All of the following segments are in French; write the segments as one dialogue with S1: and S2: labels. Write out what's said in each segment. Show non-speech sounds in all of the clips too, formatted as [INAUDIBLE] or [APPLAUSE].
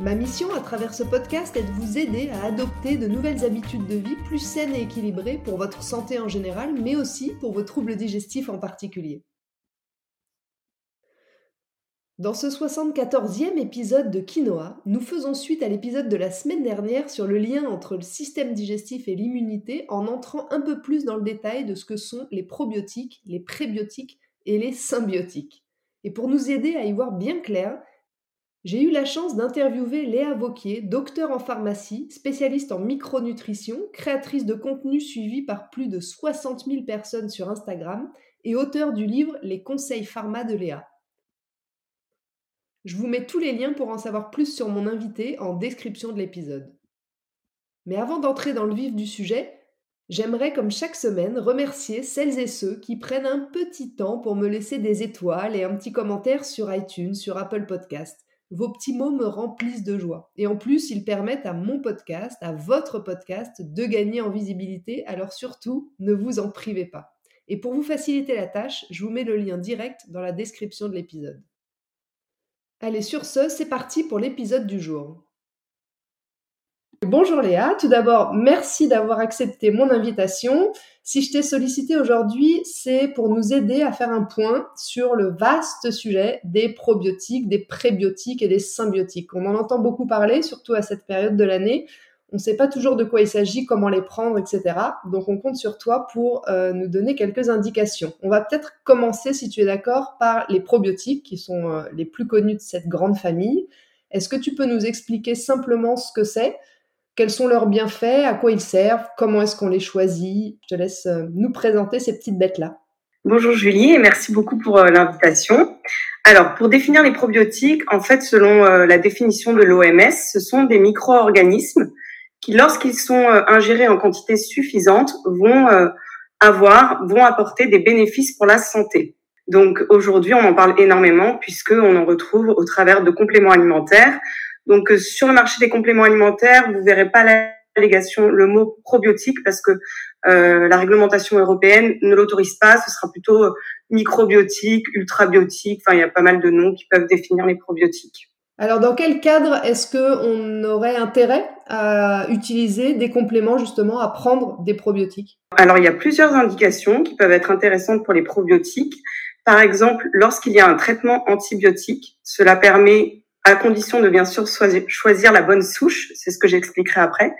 S1: Ma mission à travers ce podcast est de vous aider à adopter de nouvelles habitudes de vie plus saines et équilibrées pour votre santé en général, mais aussi pour vos troubles digestifs en particulier. Dans ce 74e épisode de Quinoa, nous faisons suite à l'épisode de la semaine dernière sur le lien entre le système digestif et l'immunité en entrant un peu plus dans le détail de ce que sont les probiotiques, les prébiotiques et les symbiotiques. Et pour nous aider à y voir bien clair, j'ai eu la chance d'interviewer Léa Vauquier, docteur en pharmacie, spécialiste en micronutrition, créatrice de contenu suivi par plus de 60 000 personnes sur Instagram et auteur du livre Les conseils pharma de Léa. Je vous mets tous les liens pour en savoir plus sur mon invité en description de l'épisode. Mais avant d'entrer dans le vif du sujet, j'aimerais comme chaque semaine remercier celles et ceux qui prennent un petit temps pour me laisser des étoiles et un petit commentaire sur iTunes, sur Apple Podcast vos petits mots me remplissent de joie. Et en plus, ils permettent à mon podcast, à votre podcast, de gagner en visibilité. Alors surtout, ne vous en privez pas. Et pour vous faciliter la tâche, je vous mets le lien direct dans la description de l'épisode. Allez, sur ce, c'est parti pour l'épisode du jour. Bonjour Léa, tout d'abord, merci d'avoir accepté mon invitation. Si je t'ai sollicité aujourd'hui, c'est pour nous aider à faire un point sur le vaste sujet des probiotiques, des prébiotiques et des symbiotiques. On en entend beaucoup parler, surtout à cette période de l'année. On ne sait pas toujours de quoi il s'agit, comment les prendre, etc. Donc on compte sur toi pour euh, nous donner quelques indications. On va peut-être commencer, si tu es d'accord, par les probiotiques, qui sont euh, les plus connus de cette grande famille. Est-ce que tu peux nous expliquer simplement ce que c'est? Quels sont leurs bienfaits, à quoi ils servent, comment est-ce qu'on les choisit. Je te laisse euh, nous présenter ces petites bêtes-là.
S2: Bonjour Julie et merci beaucoup pour euh, l'invitation. Alors, pour définir les probiotiques, en fait, selon euh, la définition de l'OMS, ce sont des micro-organismes qui, lorsqu'ils sont ingérés en quantité suffisante, vont avoir, vont apporter des bénéfices pour la santé. Donc aujourd'hui, on en parle énormément puisqu'on en retrouve au travers de compléments alimentaires, donc euh, sur le marché des compléments alimentaires, vous verrez pas l'allégation, le mot probiotique parce que euh, la réglementation européenne ne l'autorise pas. Ce sera plutôt euh, microbiotique, ultrabiotique. Enfin, il y a pas mal de noms qui peuvent définir les probiotiques.
S1: Alors, dans quel cadre est-ce que on aurait intérêt à utiliser des compléments justement à prendre des probiotiques?
S2: Alors, il y a plusieurs indications qui peuvent être intéressantes pour les probiotiques. Par exemple, lorsqu'il y a un traitement antibiotique, cela permet à condition de bien sûr choisir la bonne souche, c'est ce que j'expliquerai après.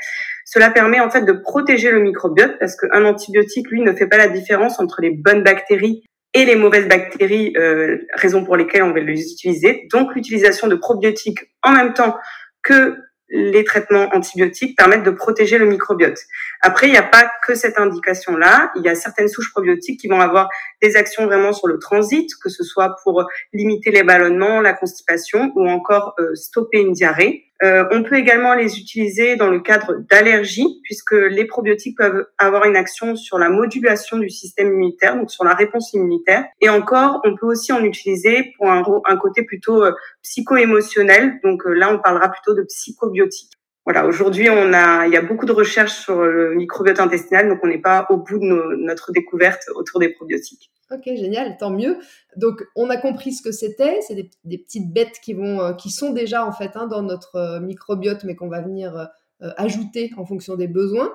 S2: Cela permet en fait de protéger le microbiote parce qu'un antibiotique, lui, ne fait pas la différence entre les bonnes bactéries et les mauvaises bactéries, euh, raison pour lesquelles on va les utiliser. Donc l'utilisation de probiotiques en même temps que les traitements antibiotiques permettent de protéger le microbiote. Après, il n'y a pas que cette indication-là. Il y a certaines souches probiotiques qui vont avoir des actions vraiment sur le transit, que ce soit pour limiter les ballonnements, la constipation ou encore euh, stopper une diarrhée. Euh, on peut également les utiliser dans le cadre d'allergies, puisque les probiotiques peuvent avoir une action sur la modulation du système immunitaire, donc sur la réponse immunitaire. Et encore, on peut aussi en utiliser pour un, côté plutôt euh, psycho-émotionnel. Donc euh, là, on parlera plutôt de psychobiotiques. Voilà, aujourd'hui, on a, il y a beaucoup de recherches sur le microbiote intestinal, donc on n'est pas au bout de notre découverte autour des probiotiques.
S1: Ok, génial, tant mieux. Donc, on a compris ce que c'était. C'est des, petites bêtes qui vont, euh, qui sont déjà en fait hein, dans notre euh, microbiote, mais qu'on va venir euh, ajouter en fonction des besoins.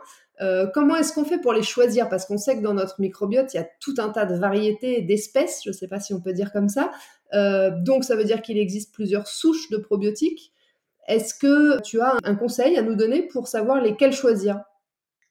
S1: comment est-ce qu'on fait pour les choisir? Parce qu'on sait que dans notre microbiote, il y a tout un tas de variétés d'espèces. Je ne sais pas si on peut dire comme ça. donc, ça veut dire qu'il existe plusieurs souches de probiotiques. Est-ce que tu as un conseil à nous donner pour savoir lesquels choisir?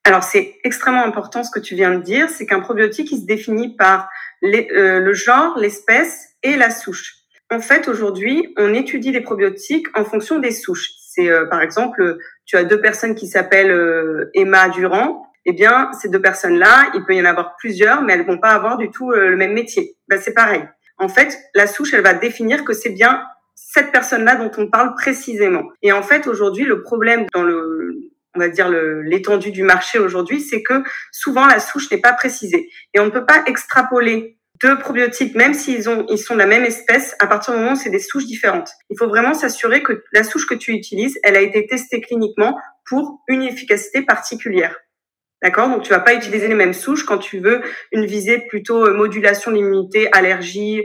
S2: Alors c'est extrêmement important ce que tu viens de dire, c'est qu'un probiotique il se définit par euh, le genre, l'espèce et la souche. En fait, aujourd'hui, on étudie les probiotiques en fonction des souches. C'est euh, par exemple, tu as deux personnes qui s'appellent euh, Emma Durand. Eh bien, ces deux personnes-là, il peut y en avoir plusieurs, mais elles vont pas avoir du tout le même métier. Ben, c'est pareil. En fait, la souche, elle va définir que c'est bien cette personne-là dont on parle précisément. Et en fait, aujourd'hui, le problème dans le, on va dire l'étendue du marché aujourd'hui, c'est que souvent la souche n'est pas précisée et on ne peut pas extrapoler deux probiotiques, même s'ils ont, ils sont de la même espèce, à partir du moment où c'est des souches différentes. Il faut vraiment s'assurer que la souche que tu utilises, elle a été testée cliniquement pour une efficacité particulière. D'accord? Donc tu vas pas utiliser les mêmes souches quand tu veux une visée plutôt euh, modulation de l'immunité, allergie,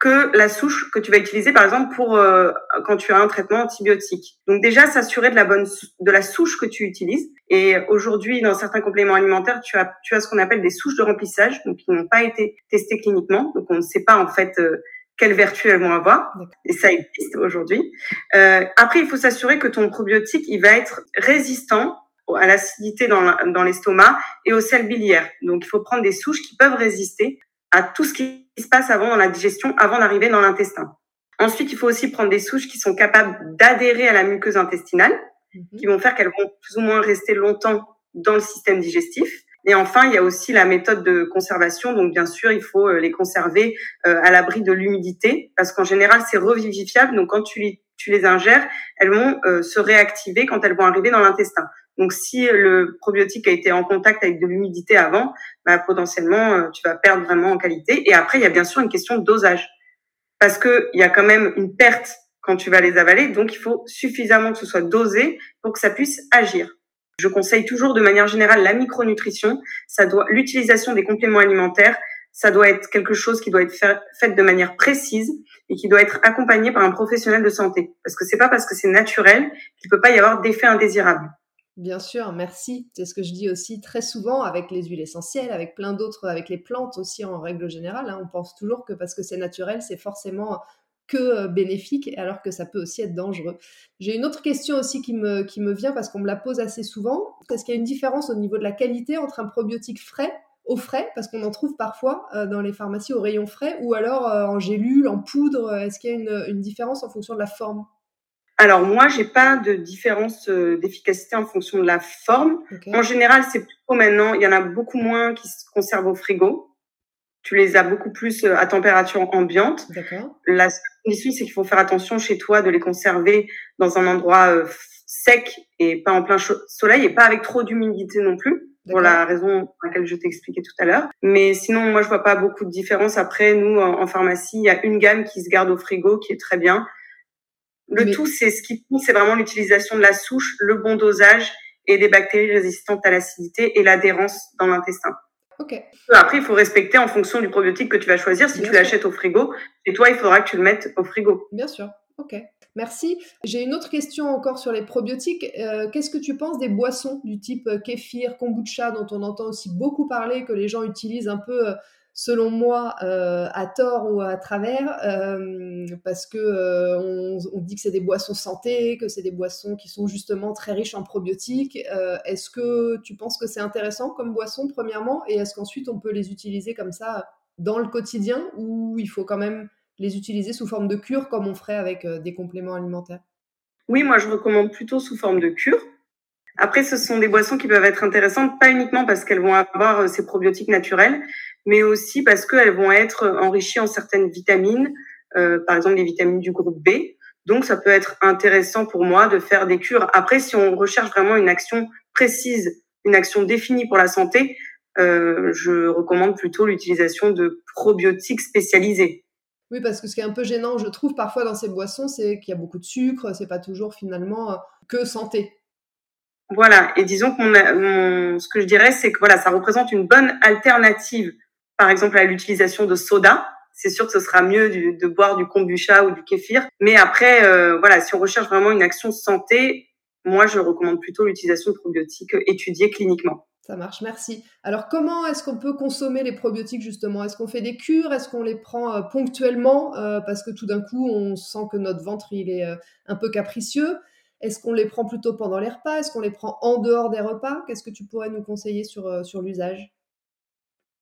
S2: que la souche que tu vas utiliser par exemple pour euh, quand tu as un traitement antibiotique. Donc déjà s'assurer de la bonne de la souche que tu utilises et aujourd'hui dans certains compléments alimentaires, tu as tu as ce qu'on appelle des souches de remplissage donc qui n'ont pas été testées cliniquement. Donc on ne sait pas en fait euh, quelles vertus elles vont avoir et ça existe aujourd'hui. Euh, après il faut s'assurer que ton probiotique, il va être résistant à l'acidité dans l'estomac et aux sels biliaires. Donc, il faut prendre des souches qui peuvent résister à tout ce qui se passe avant dans la digestion, avant d'arriver dans l'intestin. Ensuite, il faut aussi prendre des souches qui sont capables d'adhérer à la muqueuse intestinale, mhm. qui vont faire qu'elles vont plus ou moins rester longtemps dans le système digestif. Et enfin, il y a aussi la méthode de conservation. Donc, bien sûr, il faut euh, les conserver euh, à l'abri de l'humidité, parce qu'en général, c'est revivifiable. Donc, quand tu les, tu les ingères, elles vont euh, se réactiver quand elles vont arriver dans l'intestin. Donc, si le probiotique a été en contact avec de l'humidité avant, bah, potentiellement, euh, tu vas perdre vraiment en qualité. Et après, il y a bien sûr une question de dosage. Parce que il y a quand même une perte quand tu vas les avaler. Donc, il faut suffisamment que ce soit dosé pour que ça puisse agir. Je conseille toujours de manière générale la micronutrition. Ça doit, l'utilisation des compléments alimentaires, ça doit être quelque chose qui doit être fait, de manière précise et qui doit être accompagné par un professionnel de santé. Parce que c'est pas parce que c'est naturel qu'il peut pas y avoir d'effet indésirable.
S1: Bien sûr, merci. C'est ce que je dis aussi très souvent avec les huiles essentielles, avec plein d'autres, avec les plantes aussi en règle générale. Hein. On pense toujours que parce que c'est naturel, c'est forcément que euh, bénéfique, alors que ça peut aussi être dangereux. J'ai une autre question aussi qui me, qui me vient parce qu'on me la pose assez souvent. Est-ce qu'il y a une différence au niveau de la qualité entre un probiotique frais au frais, parce qu'on en trouve parfois euh, dans les pharmacies au rayon frais, ou alors euh, en gélule, en poudre? Est-ce qu'il y a une, une différence en fonction de la forme?
S2: Alors moi, j'ai pas de différence euh, d'efficacité en fonction de la forme. En général, c'est plutôt maintenant, il y en a beaucoup moins qui se conservent au frigo. Tu les as beaucoup plus euh, à température ambiante. La condition, c'est qu'il faut faire attention chez toi de les conserver dans un endroit euh, sec et pas en plein soleil et pas avec trop d'humidité non plus pour la raison pour laquelle je t'ai expliqué tout à l'heure. Mais sinon, moi, je vois pas beaucoup de différence. Après, nous, en, pharmacie, il y a une gamme qui se garde au frigo, qui est très bien. Le tout, c'est ce qui compte, c'est vraiment l'utilisation de la souche, le bon dosage et des bactéries résistantes à l'acidité et l'adhérence dans l'intestin.
S1: Ok.
S2: Après, il faut respecter en fonction du probiotique que tu vas choisir. Si tu l'achètes au frigo, et toi, il faudra que tu le mettes au frigo.
S1: Bien sûr. Ok. Merci. J'ai une autre question encore sur les probiotiques. Euh, qu'est-ce que tu penses des boissons du type euh, kéfir, kombucha, dont on entend aussi beaucoup parler, que les gens utilisent un peu euh, selon moi, euh, à tort ou à travers, euh, parce que euh, on, dit que c'est des boissons santé, que c'est des boissons qui sont justement très riches en probiotiques. est-ce que tu penses que c'est intéressant comme boisson, premièrement, et est-ce qu'ensuite on peut les utiliser comme ça dans le quotidien, ou il faut quand même les utiliser sous forme de cure, comme on ferait avec des compléments alimentaires?
S2: Oui, moi je recommande plutôt sous forme de cure. Après, ce sont des boissons qui peuvent être intéressantes, pas uniquement parce qu'elles vont avoir ces probiotiques naturels, mais aussi parce qu'elles vont être enrichies en certaines vitamines, euh, par exemple les vitamines du groupe B. Donc, ça peut être intéressant pour moi de faire des cures. Après, si on recherche vraiment une action précise, une action définie pour la santé, euh, je recommande plutôt l'utilisation de probiotiques spécialisés.
S1: Oui, parce que ce qui est un peu gênant, je trouve, parfois dans ces boissons, c'est qu'il y a beaucoup de sucre, c'est pas toujours finalement euh, que santé.
S2: Voilà, et disons que ce que je dirais, c'est que voilà, ça représente une bonne alternative par exemple à l'utilisation de soda. C'est sûr que ce sera mieux de boire du kombucha ou du kéfir. Mais après, euh, voilà, si on recherche vraiment une action santé, moi, je recommande plutôt l'utilisation de probiotiques étudiés cliniquement.
S1: Ça marche, merci. Alors, comment est-ce qu'on peut consommer les probiotiques justement? Est-ce qu'on fait des cures? Est-ce qu'on les prend euh, ponctuellement euh, parce que tout d'un coup, on sent que notre ventre il est un peu capricieux? Est-ce qu'on les prend plutôt pendant les repas? Est-ce qu'on les prend en dehors des repas? Qu'est-ce que tu pourrais nous conseiller sur, sur l'usage?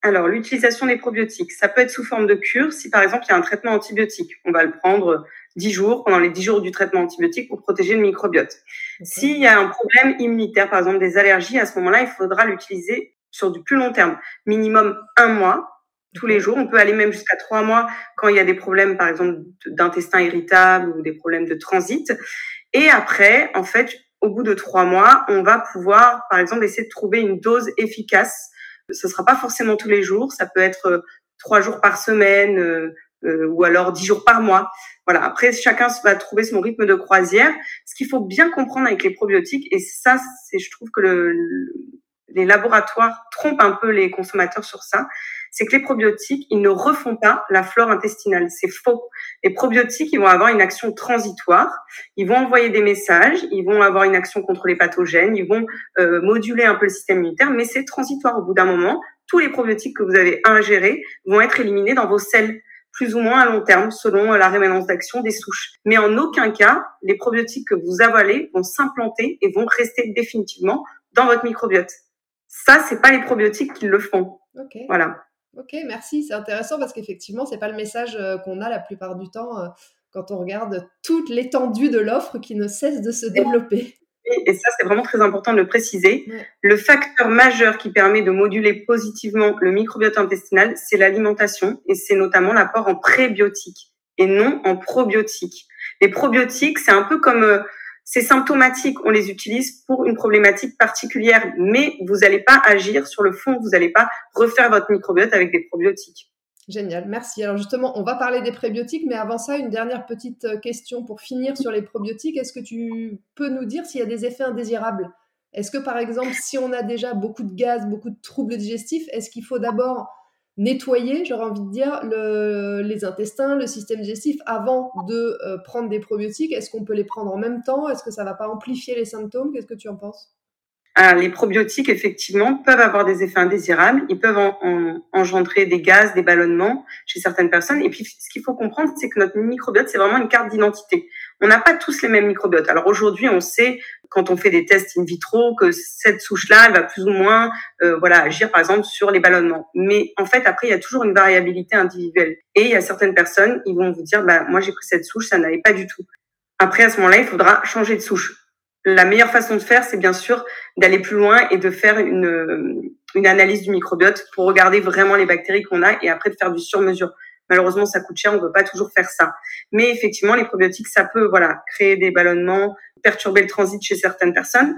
S2: Alors, l'utilisation des probiotiques, ça peut être sous forme de cure. Si par exemple il y a un traitement antibiotique, on va le prendre 10 jours, pendant les 10 jours du traitement antibiotique pour protéger le microbiote. S'il y a un problème immunitaire, par exemple des allergies, à ce moment-là, il faudra l'utiliser sur du plus long terme, minimum un mois, tous les jours. On peut aller même jusqu'à trois mois quand il y a des problèmes, par exemple, d'intestin irritable ou des problèmes de transit. Et après, en fait, au bout de trois mois, on va pouvoir, par exemple, essayer de trouver une dose efficace. Ce sera pas forcément tous les jours, ça peut être euh, trois jours par semaine euh, euh, ou alors dix jours par mois. Voilà. Après, chacun va trouver son rythme de croisière. Ce qu'il faut bien comprendre avec les probiotiques, et ça, c'est, je trouve que le, les laboratoires trompent un peu les consommateurs sur ça, c'est que les probiotiques, ils ne refont pas la flore intestinale. C'est faux. Les probiotiques, ils vont avoir une action transitoire. Ils vont envoyer des messages. Ils vont avoir une action contre les pathogènes. Ils vont euh, moduler un peu le système immunitaire, mais c'est transitoire. Au bout d'un moment, tous les probiotiques que vous avez ingérés vont être éliminés dans vos selles plus ou moins à long terme, selon la rémanence d'action des souches. Mais en aucun cas, les probiotiques que vous avalez vont s'implanter et vont rester définitivement dans votre microbiote. Ça, c'est pas les probiotiques qui le font. Voilà.
S1: Ok, merci. C'est intéressant parce qu'effectivement, c'est pas le message euh, qu'on a la plupart du temps euh, quand on regarde toute l'étendue de l'offre qui ne cesse de se développer.
S2: Et ça, c'est vraiment très important de le préciser. Le facteur majeur qui permet de moduler positivement le microbiote intestinal, c'est l'alimentation et c'est notamment l'apport en prébiotiques et non en probiotiques. Les probiotiques, c'est un peu comme euh, c'est symptomatique, on les utilise pour une problématique particulière, mais vous n'allez pas agir sur le fond, vous n'allez pas refaire votre microbiote avec des probiotiques.
S1: Génial, merci. Alors justement, on va parler des prébiotiques, mais avant ça, une dernière petite euh, question pour finir sur les probiotiques. Est-ce que tu peux nous dire s'il y a des effets indésirables? Est-ce que par exemple, si on a déjà beaucoup de gaz, beaucoup de troubles digestifs, est-ce qu'il faut d'abord nettoyer, j'aurais envie de dire, les intestins, le système digestif avant de euh, prendre des probiotiques Est-ce qu'on peut les prendre en même temps? Est-ce que ça ne va pas amplifier les symptômes? Qu'est-ce que tu en penses?
S2: Les probiotiques, effectivement, peuvent avoir des effets indésirables. Ils peuvent engendrer des gaz, des ballonnements chez certaines personnes. Et puis, ce qu'il faut comprendre, c'est que notre microbiote, c'est vraiment une carte d'identité. On n'a pas tous les mêmes microbiotes. Alors aujourd'hui, on sait quand on fait des tests in vitro que cette souche-là, elle va plus ou moins, euh, voilà, agir par exemple sur les ballonnements. Mais en fait, après, il y a toujours une variabilité individuelle. Et il y a certaines personnes, ils vont vous dire, bah moi j'ai pris cette souche, ça n'allait pas du tout. Après, à ce moment-là, il faudra changer de souche la meilleure façon de faire, c'est bien sûr d'aller plus loin et de faire une, une analyse du microbiote pour regarder vraiment les bactéries qu'on a et après de faire du sur-mesure. Malheureusement, ça coûte cher, on ne peut pas toujours faire ça. Mais effectivement, les probiotiques, ça peut voilà créer des ballonnements, perturber le transit chez certaines personnes.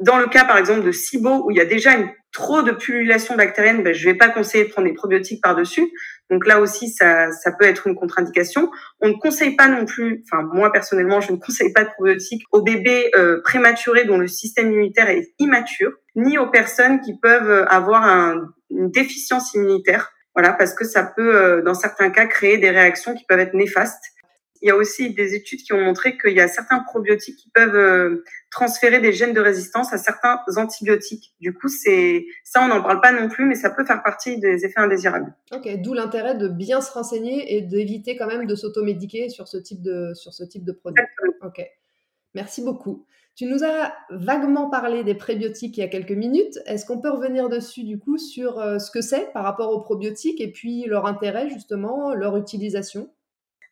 S2: Dans le cas, par exemple, de SIBO, où il y a déjà une, trop de pullulation bactérienne, ben, je ne vais pas conseiller de prendre des probiotiques par-dessus. Donc là aussi, ça, ça peut être une contre-indication. On ne conseille pas non plus, enfin moi personnellement, je ne conseille pas de probiotiques aux bébés euh, prématurés dont le système immunitaire est immature, ni aux personnes qui peuvent avoir un, une déficience immunitaire. Voilà, parce que ça peut, euh, dans certains cas, créer des réactions qui peuvent être néfastes. Il y a aussi des études qui ont montré qu'il y a certains probiotiques qui peuvent euh, transférer des gènes de résistance à certains antibiotiques. Du coup, c'est ça, on n'en parle pas non plus, mais ça peut faire partie des effets indésirables.
S1: Ok, d'où l'intérêt de bien se renseigner et d'éviter quand même de s'automédiquer sur ce type de sur ce type de produit. Ok, merci beaucoup. Tu nous as vaguement parlé des prébiotiques il y a quelques minutes. Est-ce qu'on peut revenir dessus du coup sur euh, ce que c'est par rapport aux probiotiques et puis leur intérêt justement, leur utilisation?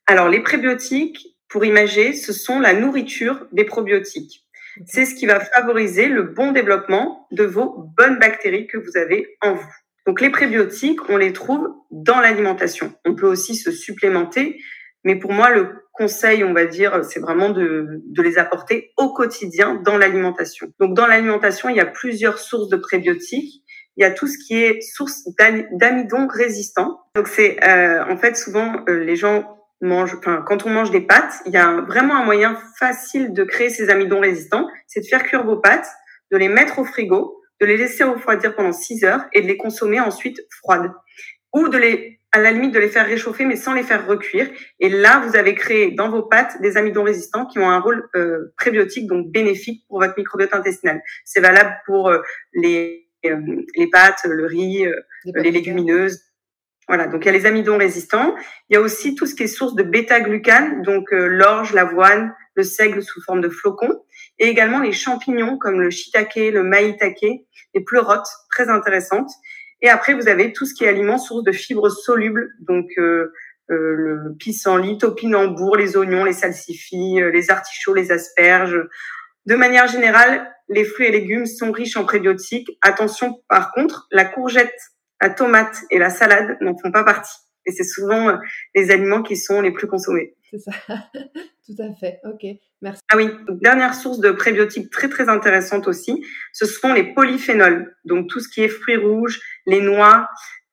S2: Alors, les prébiotiques, pour imager, ce sont la nourriture des probiotiques. C'est ce qui va favoriser le bon développement de vos bonnes bactéries que vous avez en vous. Donc, les prébiotiques, on les trouve dans l'alimentation. On peut aussi se supplémenter, mais pour moi, le conseil, on va dire, c'est vraiment de, de, les apporter au quotidien dans l'alimentation. Donc, dans l'alimentation, il y a plusieurs sources de prébiotiques. Il y a tout ce qui est source d'amidon résistant. Donc, c'est euh, en fait souvent euh, les gens mange, enfin, quand on mange des pâtes, il y a vraiment un moyen facile de créer ces amidons résistants, c'est de faire cuire vos pâtes, de les mettre au frigo, de les laisser refroidir pendant 6 heures et de les consommer ensuite froides. Ou de les, à la limite, de les faire réchauffer, mais sans les faire recuire. Et là, vous avez créé dans vos pâtes des amidons résistants qui ont un rôle euh, prébiotique, donc bénéfique pour votre microbiote intestinal. C'est valable pour euh, les, euh, les pâtes, le riz, les légumineuses, voilà, donc il y a les amidons résistants. Il y a aussi tout ce qui est source de bêta-glucane, donc euh, l'orge, l'avoine, le seigle sous forme de flocons, et également les champignons comme le shiitake, le maïtake, les pleurotes, très intéressantes. Et après, vous avez tout ce qui est aliments source de fibres solubles, donc euh, euh, le pissenlit, topinambour, les oignons, les salsifis, les artichauts, les asperges. De manière générale, les fruits et légumes sont riches en prébiotiques. Attention, par contre, la courgette la tomate et la salade n'en font pas partie. Et c'est souvent euh, les aliments qui sont les plus consommés.
S1: C'est ça, [LAUGHS] tout à fait. Ok, merci.
S2: Ah oui, dernière source de prébiotiques très très intéressante aussi, ce sont les polyphénols. Donc tout ce qui est fruits rouges, les noix,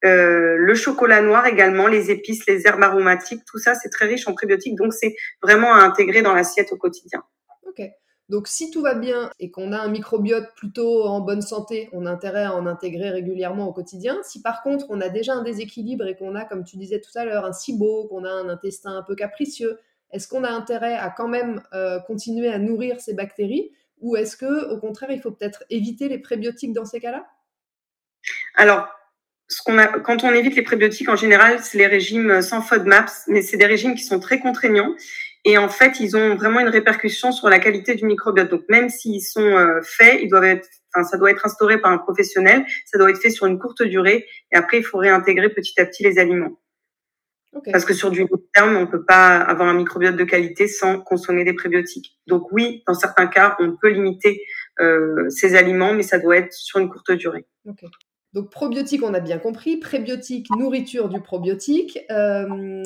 S2: euh, le chocolat noir également, les épices, les herbes aromatiques, tout ça c'est très riche en prébiotiques. Donc c'est vraiment à intégrer dans l'assiette au quotidien.
S1: Ok. Donc si tout va bien et qu'on a un microbiote plutôt en bonne santé, on a intérêt à en intégrer régulièrement au quotidien. Si par contre on a déjà un déséquilibre et qu'on a, comme tu disais tout à l'heure, un SIBO, qu'on a un intestin un peu capricieux, est-ce qu'on a intérêt à quand même euh, continuer à nourrir ces bactéries ou est-ce que au contraire il faut peut-être éviter les prébiotiques dans ces cas-là?
S2: Alors quand on évite les prébiotiques, en général, c'est les régimes sans FODMAPs, mais c'est des régimes qui sont très contraignants et en fait, ils ont vraiment une répercussion sur la qualité du microbiote. Donc, même s'ils sont euh, faits, ça doit être instauré par un professionnel. Ça doit être fait sur une courte durée. Et après, il faut réintégrer petit à petit les aliments. Parce que sur du long terme, on peut pas avoir un microbiote de qualité sans consommer des prébiotiques. Donc oui, dans certains cas, on peut limiter euh, ces aliments, mais ça doit être sur une courte durée.
S1: Okay. Donc probiotique, on a bien compris. Prébiotique, nourriture du probiotique. Euh,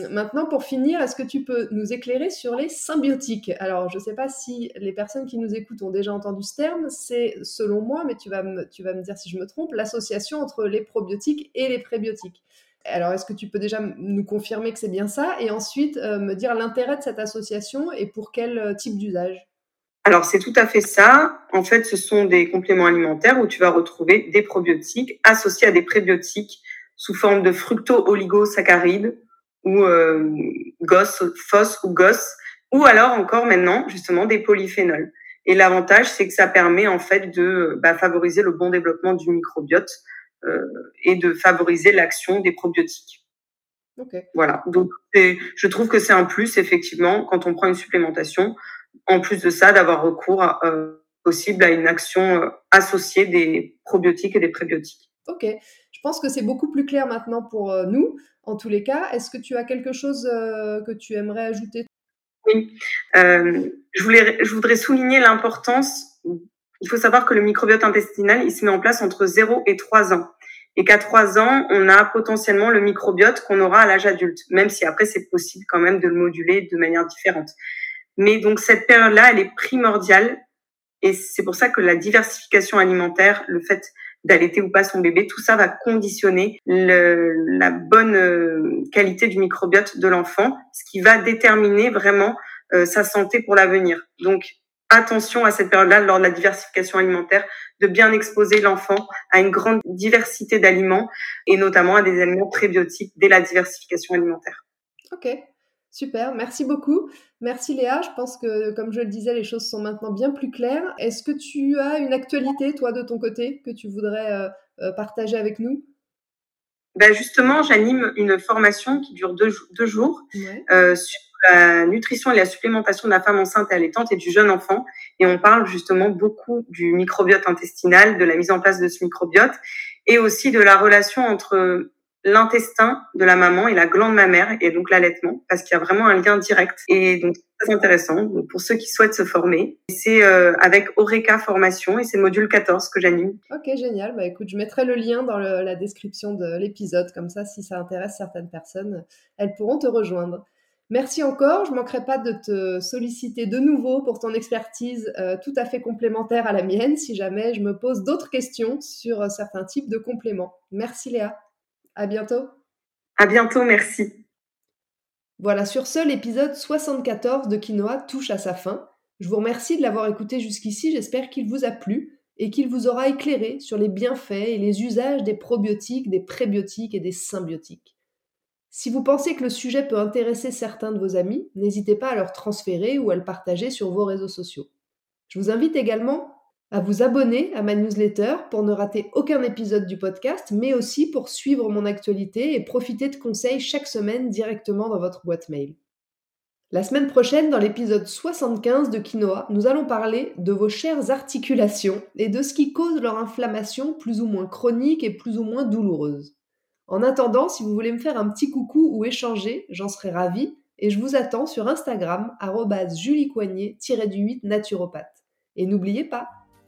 S1: maintenant, pour finir, est-ce que tu peux nous éclairer sur les symbiotiques? Alors, je ne sais pas si les personnes qui nous écoutent ont déjà entendu ce terme. C'est, selon moi, mais tu vas me, tu vas me dire si je me trompe, l'association entre les probiotiques et les prébiotiques. Alors, est-ce que tu peux déjà nous confirmer que c'est bien ça Et ensuite, euh, me dire l'intérêt de cette association et pour quel euh, type d'usage?
S2: Alors, c'est tout à fait ça. En fait, ce sont des compléments alimentaires où tu vas retrouver des probiotiques associés à des prébiotiques sous forme de fructo-oligosaccharides ou euh, ou GOS, ou alors encore maintenant, justement, des polyphénols. Et l'avantage, c'est que ça permet en fait de bah, favoriser le bon développement du microbiote et de favoriser l'action des probiotiques. Okay. Voilà. Donc, je trouve que c'est un plus, effectivement, quand on prend une supplémentation en plus de ça, d'avoir recours euh, possible à une action euh, associée des probiotiques et des prébiotiques.
S1: Ok, je pense que c'est beaucoup plus clair maintenant pour euh, nous. En tous les cas, est-ce que tu as quelque chose que tu aimerais ajouter?
S2: Oui, je, voulais, je voudrais souligner l'importance. Il faut savoir que le microbiote intestinal, il se met en place entre 0 et 3 ans. Et qu'à 3 ans, on a potentiellement le microbiote qu'on aura à l'âge adulte, même si après, c'est possible quand même de le moduler de manière différente. Mais donc cette période-là, elle est primordiale et c'est pour ça que la diversification alimentaire, le fait d'allaiter ou pas son bébé, tout ça va conditionner le, la bonne euh, qualité du microbiote de l'enfant, ce qui va déterminer vraiment euh, sa santé pour l'avenir. Donc attention à cette période-là lors de la diversification alimentaire, de bien exposer l'enfant à une grande diversité d'aliments et notamment à des aliments prébiotiques dès la diversification alimentaire.
S1: Ok, Super, merci beaucoup. Merci Léa. Je pense que, comme je le disais, les choses sont maintenant bien plus claires. Est-ce que tu as une actualité, toi, de ton côté, que tu voudrais euh, euh, partager avec nous?
S2: Ben Justement, j'anime une formation qui dure deux, jours euh, sur la nutrition et la supplémentation de la femme enceinte et allaitante et du jeune enfant. Et on parle justement beaucoup du microbiote intestinal, de la mise en place de ce microbiote et aussi de la relation entre l'intestin de la maman et la glande mammaire et donc l'allaitement parce qu'il y a vraiment un lien direct et donc très intéressant donc, pour ceux qui souhaitent se former c'est euh, avec Oreca formation et c'est le module 14 que j'anime.
S1: Ok génial bah écoute je mettrai le lien dans la description de l'épisode comme ça si ça intéresse certaines personnes elles pourront te rejoindre. Merci encore. Je ne manquerai pas de te solliciter de nouveau pour ton expertise euh, tout à fait complémentaire à la mienne si jamais je me pose d'autres questions sur euh, certains types de compléments. Merci Léa. À bientôt.
S2: À bientôt, merci.
S1: Voilà, sur ce, l'épisode 74 de Quinoa touche à sa fin. Je vous remercie de l'avoir écouté jusqu'ici, j'espère qu'il vous a plu et qu'il vous aura éclairé sur les bienfaits et les usages des probiotiques, des prébiotiques et des symbiotiques. Si vous pensez que le sujet peut intéresser certains de vos amis, n'hésitez pas à leur transférer ou à le partager sur vos réseaux sociaux. Je vous invite également à vous abonner à ma newsletter pour ne rater aucun épisode du podcast, mais aussi pour suivre mon actualité et profiter de conseils chaque semaine directement dans votre boîte mail. La semaine prochaine, dans l'épisode 75 de Quinoa, nous allons parler de vos chères articulations et de ce qui cause leur inflammation plus ou moins chronique et plus ou moins douloureuse. En attendant, si vous voulez me faire un petit coucou ou échanger, j'en serai ravie et je vous attends sur Instagram, juliecoignet-du8 naturopathe. Et n'oubliez pas,